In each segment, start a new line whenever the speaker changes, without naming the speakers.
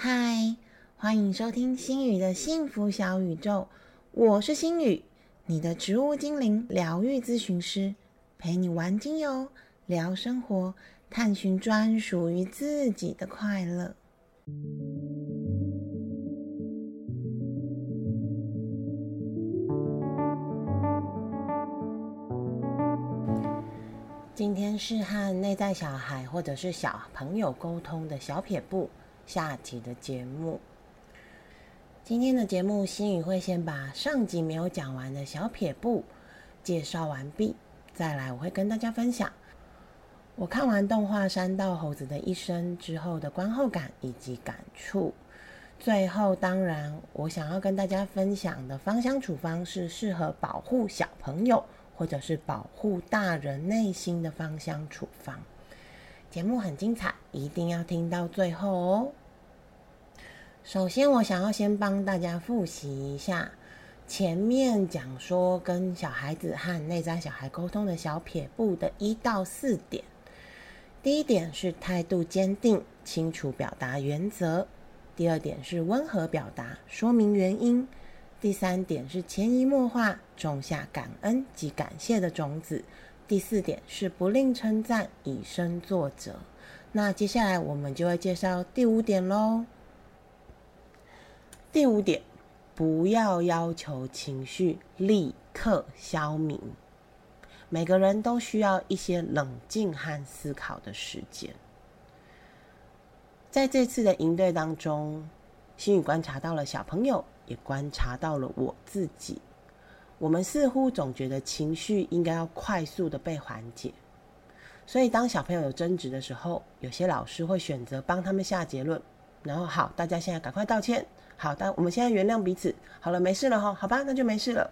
嗨，欢迎收听心宇的幸福小宇宙，我是心宇，你的植物精灵疗愈咨询师，陪你玩精油，聊生活，探寻专属于自己的快乐。今天是和内在小孩或者是小朋友沟通的小撇步下集的节目。今天的节目，心宇会先把上集没有讲完的小撇步介绍完毕，再来我会跟大家分享我看完动画《山道猴子的一生》之后的观后感以及感触。最后，当然我想要跟大家分享的芳香处方是适合保护小朋友。或者是保护大人内心的芳香处方，节目很精彩，一定要听到最后哦。首先，我想要先帮大家复习一下前面讲说跟小孩子和内在小孩沟通的小撇步的一到四点。第一点是态度坚定、清楚表达原则；第二点是温和表达，说明原因。第三点是潜移默化种下感恩及感谢的种子。第四点是不吝称赞，以身作则。那接下来我们就会介绍第五点喽。第五点，不要要求情绪立刻消弭。每个人都需要一些冷静和思考的时间。在这次的营队当中，心宇观察到了小朋友。也观察到了我自己，我们似乎总觉得情绪应该要快速的被缓解，所以当小朋友有争执的时候，有些老师会选择帮他们下结论，然后好，大家现在赶快道歉，好，但我们现在原谅彼此，好了，没事了哈，好吧，那就没事了。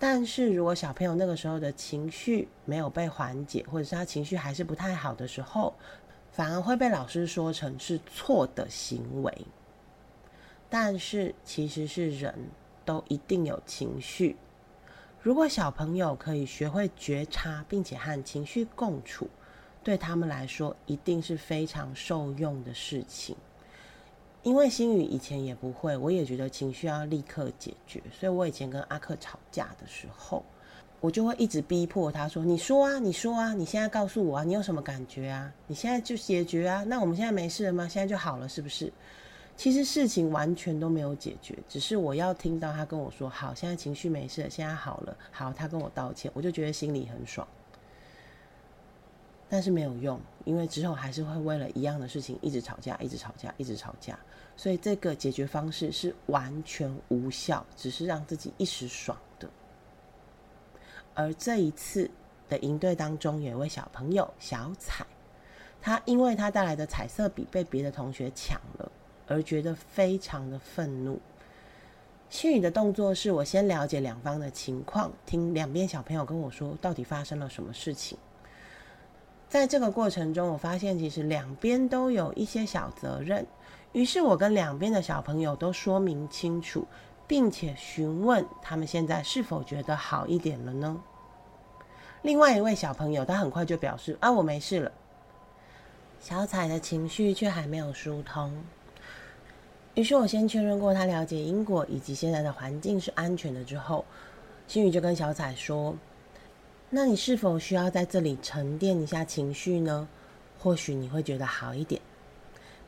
但是如果小朋友那个时候的情绪没有被缓解，或者是他情绪还是不太好的时候，反而会被老师说成是错的行为。但是其实是人都一定有情绪。如果小朋友可以学会觉察，并且和情绪共处，对他们来说一定是非常受用的事情。因为心宇以前也不会，我也觉得情绪要立刻解决，所以我以前跟阿克吵架的时候，我就会一直逼迫他说：“你说啊，你说啊，你现在告诉我啊，你有什么感觉啊？你现在就解决啊？那我们现在没事了吗？现在就好了，是不是？”其实事情完全都没有解决，只是我要听到他跟我说：“好，现在情绪没事，现在好了。”好，他跟我道歉，我就觉得心里很爽。但是没有用，因为之后还是会为了一样的事情一直吵架，一直吵架，一直吵架。所以这个解决方式是完全无效，只是让自己一时爽的。而这一次的营队当中，有一位小朋友小彩，他因为他带来的彩色笔被别的同学抢了。而觉得非常的愤怒。心宇的动作是我先了解两方的情况，听两边小朋友跟我说到底发生了什么事情。在这个过程中，我发现其实两边都有一些小责任。于是我跟两边的小朋友都说明清楚，并且询问他们现在是否觉得好一点了呢？另外一位小朋友他很快就表示：“啊，我没事了。”小彩的情绪却还没有疏通。于是我先确认过他了解因果以及现在的环境是安全的之后，心宇就跟小彩说：“那你是否需要在这里沉淀一下情绪呢？或许你会觉得好一点。”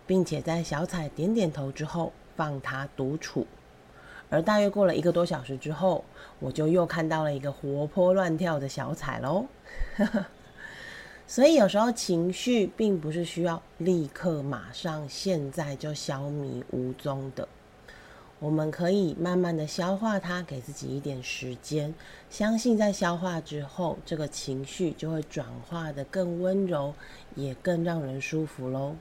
并且在小彩点点头之后，放他独处。而大约过了一个多小时之后，我就又看到了一个活泼乱跳的小彩喽。所以有时候情绪并不是需要立刻、马上、现在就消弭无踪的，我们可以慢慢的消化它，给自己一点时间，相信在消化之后，这个情绪就会转化的更温柔，也更让人舒服喽。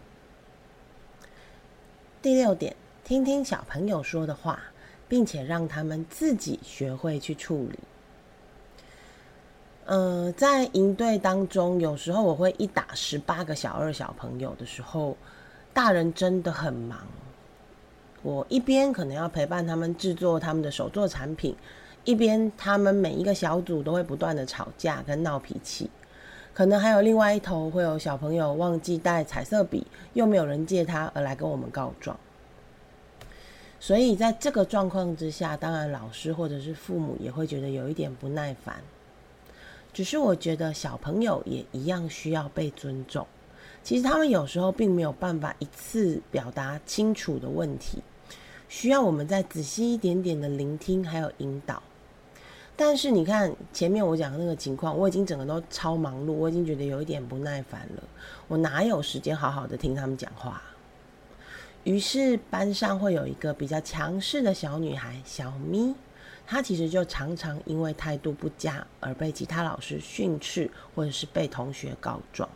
第六点，听听小朋友说的话，并且让他们自己学会去处理。呃，在营队当中，有时候我会一打十八个小二小朋友的时候，大人真的很忙。我一边可能要陪伴他们制作他们的手作产品，一边他们每一个小组都会不断的吵架跟闹脾气。可能还有另外一头会有小朋友忘记带彩色笔，又没有人借他而来跟我们告状。所以在这个状况之下，当然老师或者是父母也会觉得有一点不耐烦。只是我觉得小朋友也一样需要被尊重。其实他们有时候并没有办法一次表达清楚的问题，需要我们再仔细一点点的聆听还有引导。但是你看前面我讲的那个情况，我已经整个都超忙碌，我已经觉得有一点不耐烦了，我哪有时间好好的听他们讲话？于是班上会有一个比较强势的小女孩小咪，她其实就常常因为态度不佳而被其他老师训斥，或者是被同学告状。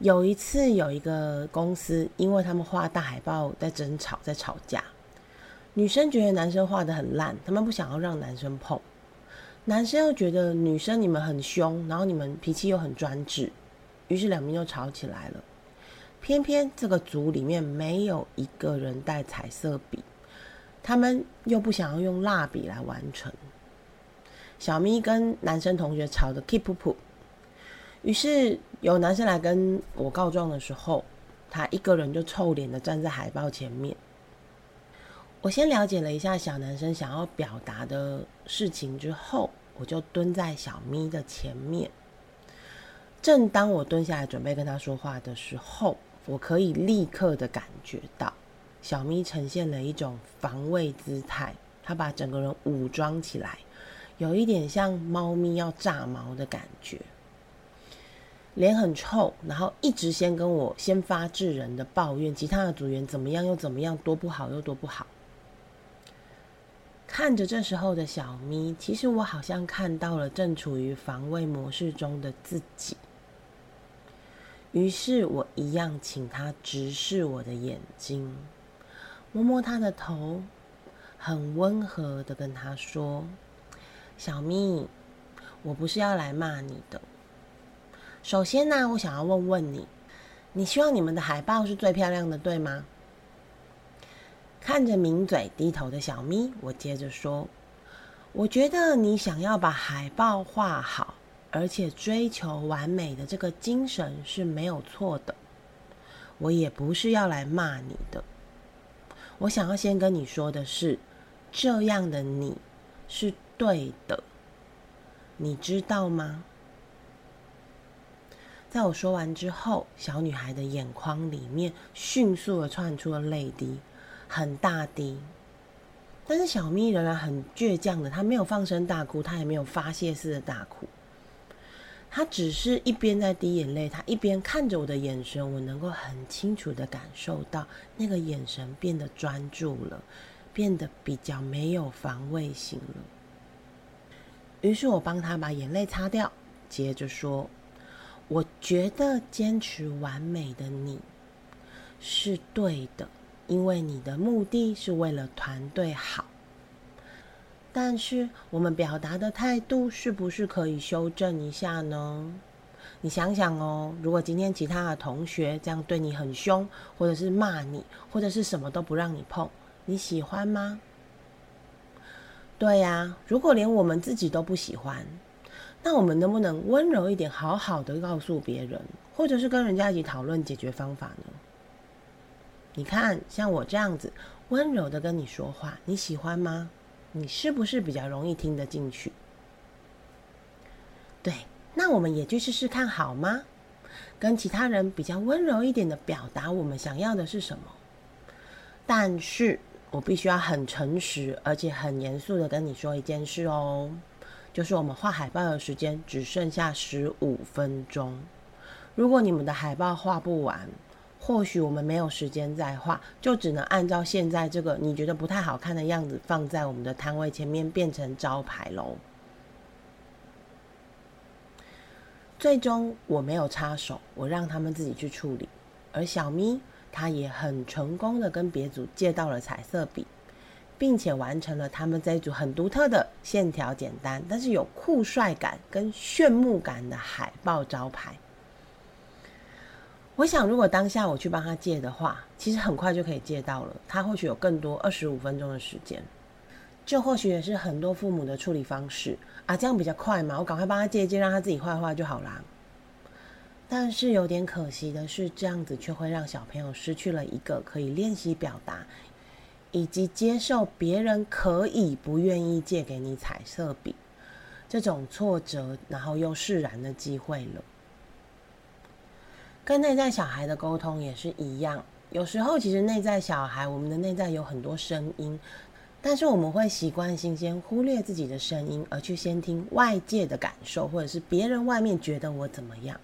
有一次，有一个公司，因为他们画大海报在争吵，在吵架，女生觉得男生画的很烂，他们不想要让男生碰，男生又觉得女生你们很凶，然后你们脾气又很专制，于是两边就吵起来了。偏偏这个组里面没有一个人带彩色笔，他们又不想要用蜡笔来完成。小咪跟男生同学吵得 keep 噗，于是有男生来跟我告状的时候，他一个人就臭脸的站在海报前面。我先了解了一下小男生想要表达的事情之后，我就蹲在小咪的前面。正当我蹲下来准备跟他说话的时候，我可以立刻的感觉到，小咪呈现了一种防卫姿态，他把整个人武装起来，有一点像猫咪要炸毛的感觉，脸很臭，然后一直先跟我先发制人的抱怨其他的组员怎么样又怎么样，多不好又多不好。看着这时候的小咪，其实我好像看到了正处于防卫模式中的自己。于是我一样请他直视我的眼睛，摸摸他的头，很温和的跟他说：“小咪，我不是要来骂你的。首先呢，我想要问问你，你希望你们的海报是最漂亮的，对吗？”看着抿嘴低头的小咪，我接着说：“我觉得你想要把海报画好。”而且追求完美的这个精神是没有错的，我也不是要来骂你的。我想要先跟你说的是，这样的你是对的，你知道吗？在我说完之后，小女孩的眼眶里面迅速的窜出了泪滴，很大滴。但是小咪仍然很倔强的，她没有放声大哭，她也没有发泄似的大哭。她只是一边在滴眼泪，她一边看着我的眼神，我能够很清楚的感受到那个眼神变得专注了，变得比较没有防卫性了。于是我帮她把眼泪擦掉，接着说：“我觉得坚持完美的你是对的，因为你的目的是为了团队好。”但是我们表达的态度是不是可以修正一下呢？你想想哦，如果今天其他的同学这样对你很凶，或者是骂你，或者是什么都不让你碰，你喜欢吗？对呀，如果连我们自己都不喜欢，那我们能不能温柔一点，好好的告诉别人，或者是跟人家一起讨论解决方法呢？你看，像我这样子温柔的跟你说话，你喜欢吗？你是不是比较容易听得进去？对，那我们也去试试看好吗？跟其他人比较温柔一点的表达我们想要的是什么。但是我必须要很诚实，而且很严肃的跟你说一件事哦，就是我们画海报的时间只剩下十五分钟。如果你们的海报画不完，或许我们没有时间再画，就只能按照现在这个你觉得不太好看的样子放在我们的摊位前面，变成招牌喽。最终我没有插手，我让他们自己去处理。而小咪他也很成功的跟别组借到了彩色笔，并且完成了他们这一组很独特的线条简单，但是有酷帅感跟炫目感的海报招牌。我想，如果当下我去帮他借的话，其实很快就可以借到了。他或许有更多二十五分钟的时间，这或许也是很多父母的处理方式啊，这样比较快嘛。我赶快帮他借一借，让他自己画画就好啦。但是有点可惜的是，这样子却会让小朋友失去了一个可以练习表达，以及接受别人可以不愿意借给你彩色笔这种挫折，然后又释然的机会了。跟内在小孩的沟通也是一样，有时候其实内在小孩，我们的内在有很多声音，但是我们会习惯性先忽略自己的声音，而去先听外界的感受，或者是别人外面觉得我怎么样。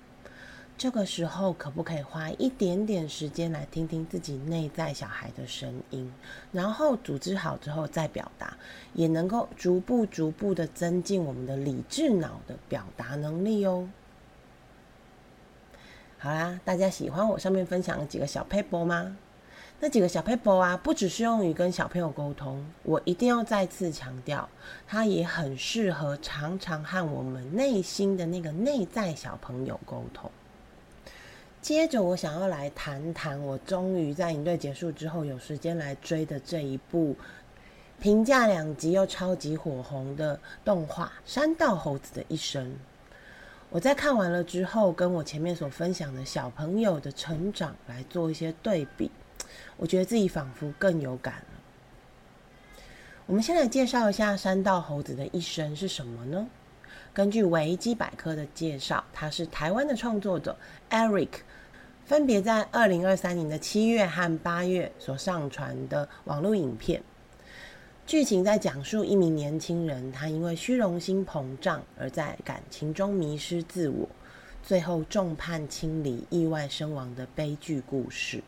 这个时候，可不可以花一点点时间来听听自己内在小孩的声音，然后组织好之后再表达，也能够逐步逐步的增进我们的理智脑的表达能力哦。好啦，大家喜欢我上面分享的几个小 paper 吗？那几个小 paper 啊，不只适用于跟小朋友沟通，我一定要再次强调，它也很适合常常和我们内心的那个内在小朋友沟通。接着，我想要来谈谈我终于在营队结束之后有时间来追的这一部评价两极又超级火红的动画《山道猴子的一生》。我在看完了之后，跟我前面所分享的小朋友的成长来做一些对比，我觉得自己仿佛更有感了。我们先来介绍一下山道猴子的一生是什么呢？根据维基百科的介绍，他是台湾的创作者 Eric，分别在二零二三年的七月和八月所上传的网络影片。剧情在讲述一名年轻人，他因为虚荣心膨胀而在感情中迷失自我，最后众叛亲离、意外身亡的悲剧故事。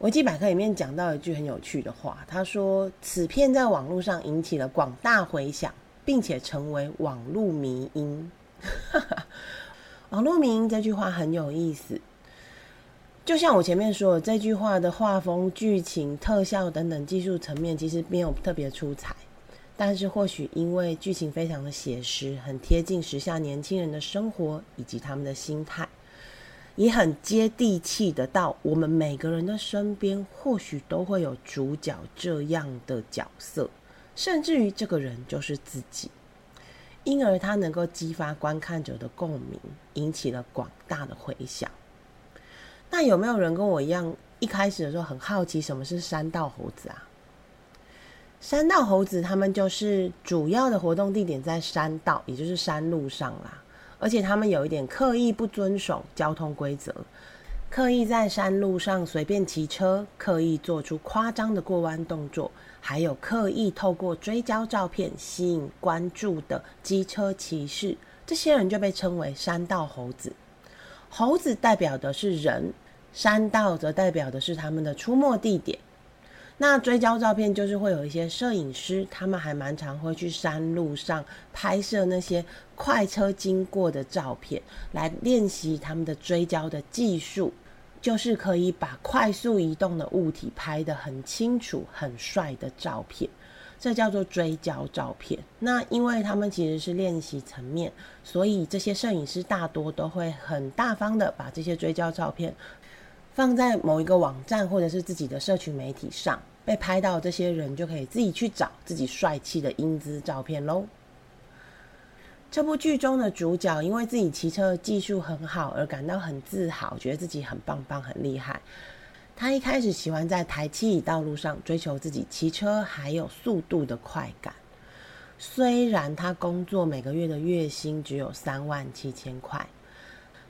维基百科里面讲到一句很有趣的话，他说：“此片在网络上引起了广大回响，并且成为网络迷音。”网络迷音这句话很有意思。就像我前面说的，这句话的画风、剧情、特效等等技术层面，其实没有特别出彩。但是或许因为剧情非常的写实，很贴近时下年轻人的生活以及他们的心态，也很接地气的到我们每个人的身边，或许都会有主角这样的角色，甚至于这个人就是自己，因而它能够激发观看者的共鸣，引起了广大的回响。那有没有人跟我一样，一开始的时候很好奇什么是山道猴子啊？山道猴子他们就是主要的活动地点在山道，也就是山路上啦。而且他们有一点刻意不遵守交通规则，刻意在山路上随便骑车，刻意做出夸张的过弯动作，还有刻意透过追焦照片吸引关注的机车骑士，这些人就被称为山道猴子。猴子代表的是人。山道则代表的是他们的出没地点。那追焦照片就是会有一些摄影师，他们还蛮常会去山路上拍摄那些快车经过的照片，来练习他们的追焦的技术，就是可以把快速移动的物体拍得很清楚、很帅的照片。这叫做追焦照片。那因为他们其实是练习层面，所以这些摄影师大多都会很大方的把这些追焦照片。放在某一个网站或者是自己的社群媒体上，被拍到这些人就可以自己去找自己帅气的英姿照片喽。这部剧中的主角因为自己骑车技术很好而感到很自豪，觉得自己很棒棒很厉害。他一开始喜欢在台七道路上追求自己骑车还有速度的快感，虽然他工作每个月的月薪只有三万七千块。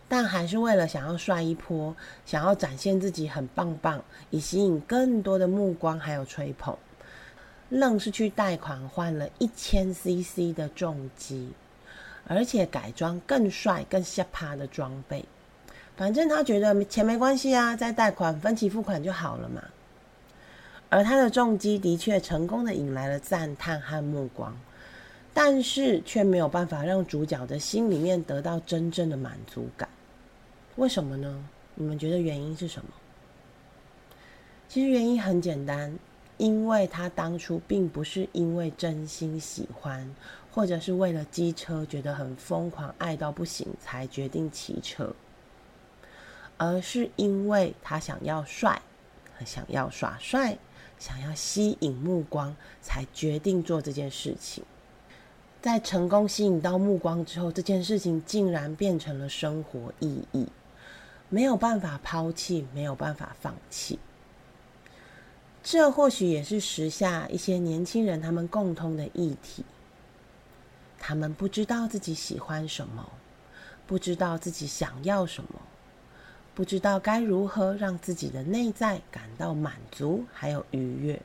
但还是为了想要帅一波，想要展现自己很棒棒，以吸引更多的目光还有吹捧，愣是去贷款换了一千 CC 的重机，而且改装更帅更下趴的装备。反正他觉得钱没关系啊，再贷款分期付款就好了嘛。而他的重击的确成功的引来了赞叹和目光，但是却没有办法让主角的心里面得到真正的满足感。为什么呢？你们觉得原因是什么？其实原因很简单，因为他当初并不是因为真心喜欢，或者是为了机车觉得很疯狂、爱到不行才决定骑车，而是因为他想要帅，想要耍帅，想要吸引目光，才决定做这件事情。在成功吸引到目光之后，这件事情竟然变成了生活意义。没有办法抛弃，没有办法放弃。这或许也是时下一些年轻人他们共通的议题。他们不知道自己喜欢什么，不知道自己想要什么，不知道该如何让自己的内在感到满足还有愉悦。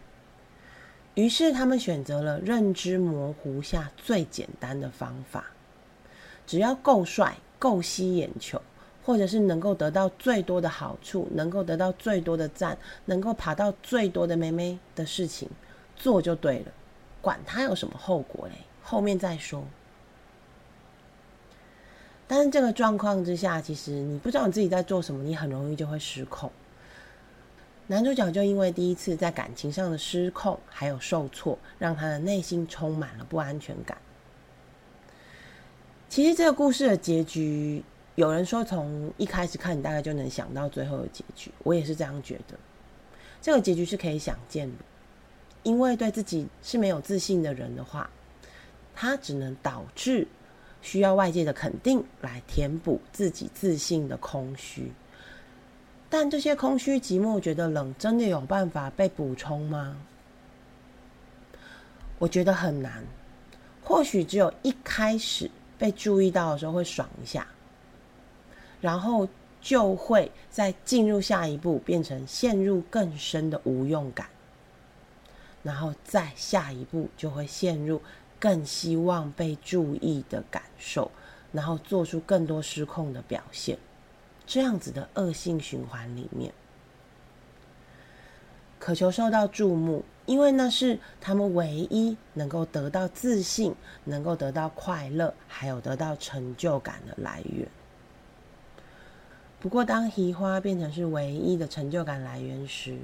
于是，他们选择了认知模糊下最简单的方法：只要够帅、够吸眼球，或者是能够得到最多的好处，能够得到最多的赞，能够爬到最多的妹妹的事情，做就对了，管他有什么后果嘞。后面再说。但是这个状况之下，其实你不知道你自己在做什么，你很容易就会失控。男主角就因为第一次在感情上的失控还有受挫，让他的内心充满了不安全感。其实这个故事的结局，有人说从一开始看你大概就能想到最后的结局，我也是这样觉得。这个结局是可以想见的，因为对自己是没有自信的人的话。他只能导致需要外界的肯定来填补自己自信的空虚，但这些空虚、寂寞、觉得冷，真的有办法被补充吗？我觉得很难。或许只有一开始被注意到的时候会爽一下，然后就会再进入下一步，变成陷入更深的无用感，然后再下一步就会陷入。更希望被注意的感受，然后做出更多失控的表现，这样子的恶性循环里面，渴求受到注目，因为那是他们唯一能够得到自信、能够得到快乐，还有得到成就感的来源。不过，当移花变成是唯一的成就感来源时，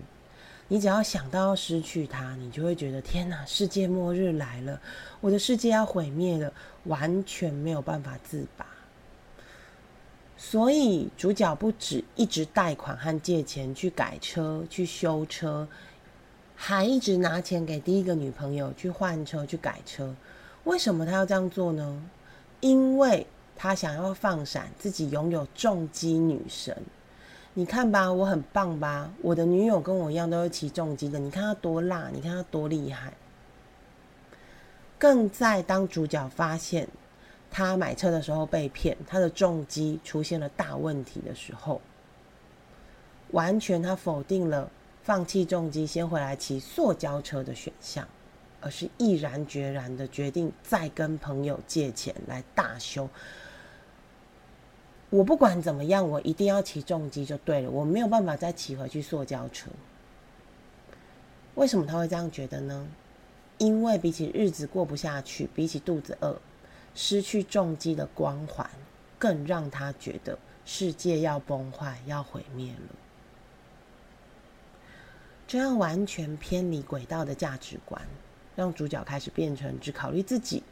你只要想到要失去他，你就会觉得天哪，世界末日来了，我的世界要毁灭了，完全没有办法自拔。所以主角不止一直贷款和借钱去改车、去修车，还一直拿钱给第一个女朋友去换车、去改车。为什么他要这样做呢？因为他想要放闪自己拥有重机女神。你看吧，我很棒吧？我的女友跟我一样都是骑重机的。你看她多辣，你看她多厉害。更在当主角发现他买车的时候被骗，他的重机出现了大问题的时候，完全他否定了放弃重机先回来骑塑胶车的选项，而是毅然决然的决定再跟朋友借钱来大修。我不管怎么样，我一定要骑重机就对了。我没有办法再骑回去塑胶车。为什么他会这样觉得呢？因为比起日子过不下去，比起肚子饿，失去重机的光环，更让他觉得世界要崩坏、要毁灭了。这样完全偏离轨道的价值观，让主角开始变成只考虑自己。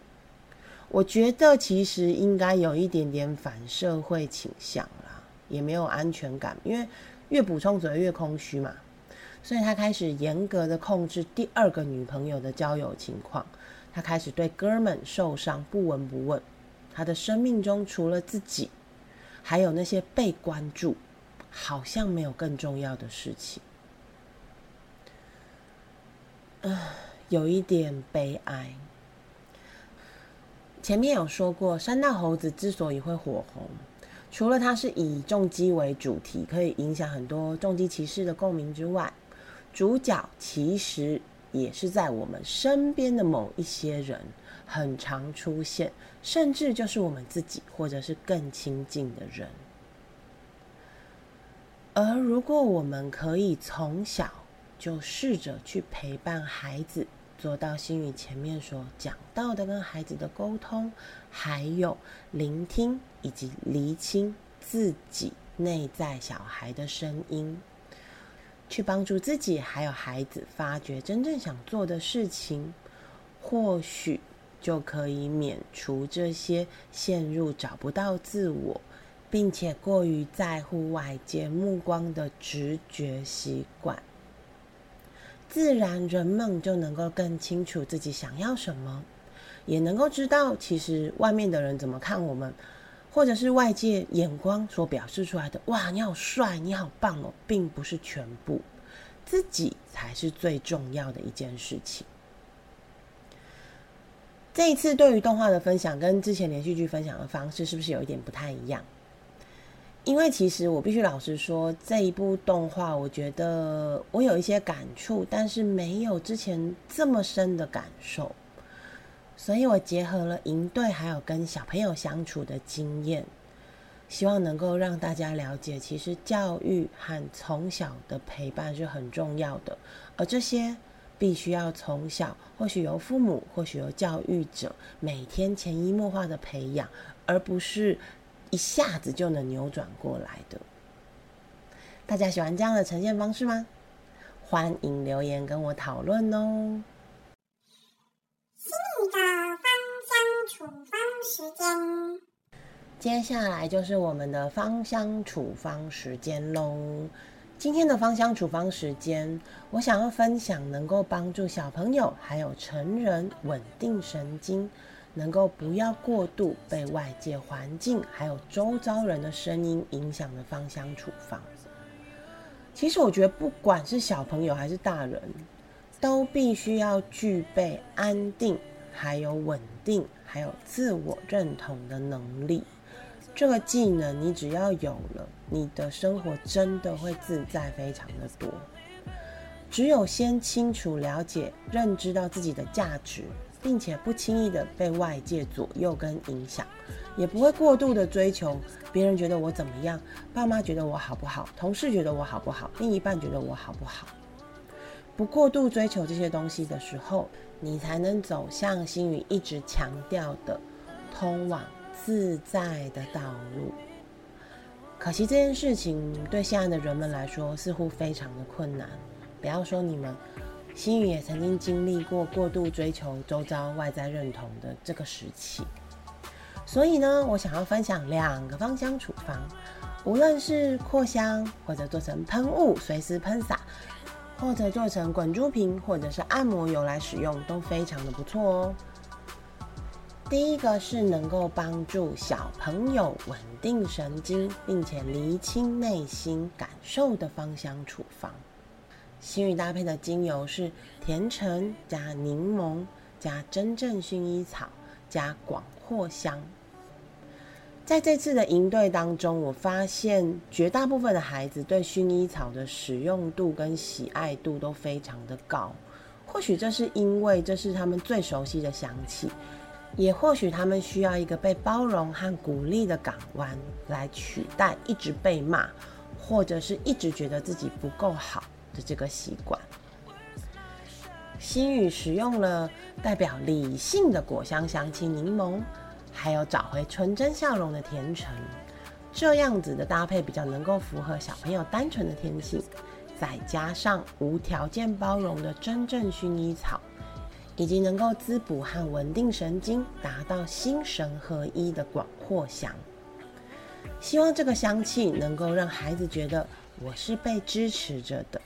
我觉得其实应该有一点点反社会倾向啦，也没有安全感，因为越补充只会越空虚嘛。所以他开始严格的控制第二个女朋友的交友情况，他开始对哥们受伤不闻不问。他的生命中除了自己，还有那些被关注，好像没有更重要的事情。啊，有一点悲哀。前面有说过，山道猴子之所以会火红，除了它是以重击为主题，可以影响很多重击骑士的共鸣之外，主角其实也是在我们身边的某一些人很常出现，甚至就是我们自己，或者是更亲近的人。而如果我们可以从小就试着去陪伴孩子。做到心语前面所讲到的，跟孩子的沟通，还有聆听以及厘清自己内在小孩的声音，去帮助自己还有孩子发掘真正想做的事情，或许就可以免除这些陷入找不到自我，并且过于在乎外界目光的直觉习惯。自然，人们就能够更清楚自己想要什么，也能够知道其实外面的人怎么看我们，或者是外界眼光所表示出来的“哇，你好帅，你好棒哦”，并不是全部。自己才是最重要的一件事情。这一次对于动画的分享跟之前连续剧分享的方式是不是有一点不太一样？因为其实我必须老实说，这一部动画我觉得我有一些感触，但是没有之前这么深的感受，所以我结合了营队还有跟小朋友相处的经验，希望能够让大家了解，其实教育和从小的陪伴是很重要的，而这些。必须要从小，或许由父母，或许由教育者，每天潜移默化的培养，而不是一下子就能扭转过来的。大家喜欢这样的呈现方式吗？欢迎留言跟我讨论哦。新的芳香处方时间，接下来就是我们的芳香处方时间喽。今天的芳香处方时间，我想要分享能够帮助小朋友还有成人稳定神经，能够不要过度被外界环境还有周遭人的声音影响的芳香处方。其实我觉得，不管是小朋友还是大人，都必须要具备安定、还有稳定、还有自我认同的能力。这个技能，你只要有了。你的生活真的会自在非常的多。只有先清楚了解、认知到自己的价值，并且不轻易的被外界左右跟影响，也不会过度的追求别人觉得我怎么样，爸妈觉得我好不好，同事觉得我好不好，另一半觉得我好不好。不过度追求这些东西的时候，你才能走向心语一直强调的通往自在的道路。可惜这件事情对现在的人们来说似乎非常的困难。不要说你们，心宇也曾经经历过过度追求周遭外在认同的这个时期。所以呢，我想要分享两个芳香处方，无论是扩香或者做成喷雾随时喷洒，或者做成滚珠瓶或者是按摩油来使用，都非常的不错哦。第一个是能够帮助小朋友稳定神经，并且厘清内心感受的芳香处方。新语搭配的精油是甜橙加柠檬加真正薰衣草加广藿香。在这次的营队当中，我发现绝大部分的孩子对薰衣草的使用度跟喜爱度都非常的高。或许这是因为这是他们最熟悉的香气。也或许他们需要一个被包容和鼓励的港湾，来取代一直被骂，或者是一直觉得自己不够好的这个习惯。心语使用了代表理性的果香香气柠檬，还有找回纯真笑容的甜橙，这样子的搭配比较能够符合小朋友单纯的天性，再加上无条件包容的真正薰衣草。以及能够滋补和稳定神经，达到心神合一的广藿香。希望这个香气能够让孩子觉得我是被支持着的，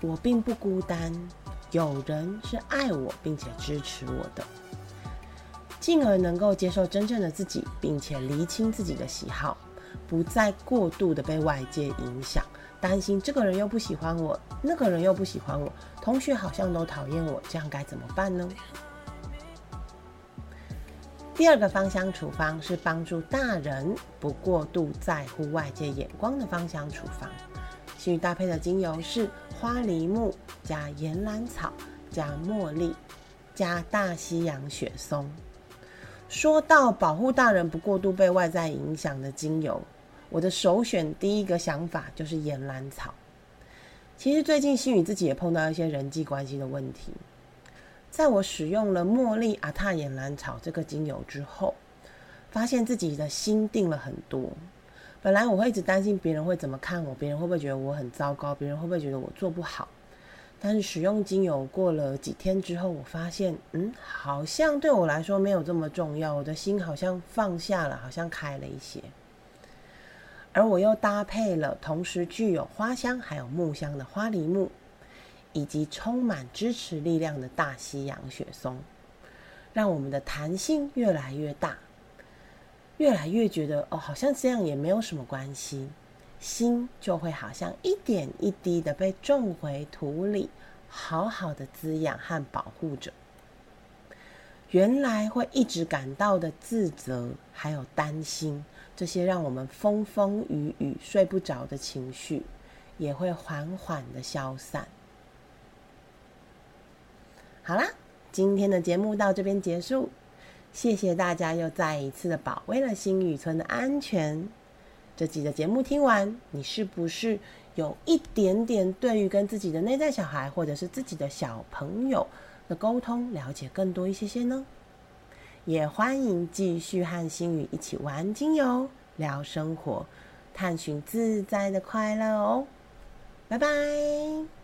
我并不孤单，有人是爱我并且支持我的，进而能够接受真正的自己，并且厘清自己的喜好，不再过度的被外界影响。担心这个人又不喜欢我，那个人又不喜欢我，同学好像都讨厌我，这样该怎么办呢？第二个芳香处方是帮助大人不过度在乎外界眼光的芳香处方。新宇搭配的精油是花梨木加岩兰草加茉莉加大西洋雪松。说到保护大人不过度被外在影响的精油。我的首选第一个想法就是岩兰草。其实最近心宇自己也碰到一些人际关系的问题，在我使用了茉莉阿塔岩兰草这个精油之后，发现自己的心定了很多。本来我会一直担心别人会怎么看我，别人会不会觉得我很糟糕，别人会不会觉得我做不好。但是使用精油过了几天之后，我发现，嗯，好像对我来说没有这么重要，我的心好像放下了，好像开了一些。而我又搭配了同时具有花香还有木香的花梨木，以及充满支持力量的大西洋雪松，让我们的弹性越来越大，越来越觉得哦，好像这样也没有什么关系，心就会好像一点一滴的被种回土里，好好的滋养和保护着。原来会一直感到的自责，还有担心，这些让我们风风雨雨睡不着的情绪，也会缓缓的消散。好啦，今天的节目到这边结束，谢谢大家又再一次的保卫了新宇村的安全。这集的节目听完，你是不是有一点点对于跟自己的内在小孩，或者是自己的小朋友？的沟通，了解更多一些些呢，也欢迎继续和心宇一起玩精油、聊生活、探寻自在的快乐哦，拜拜。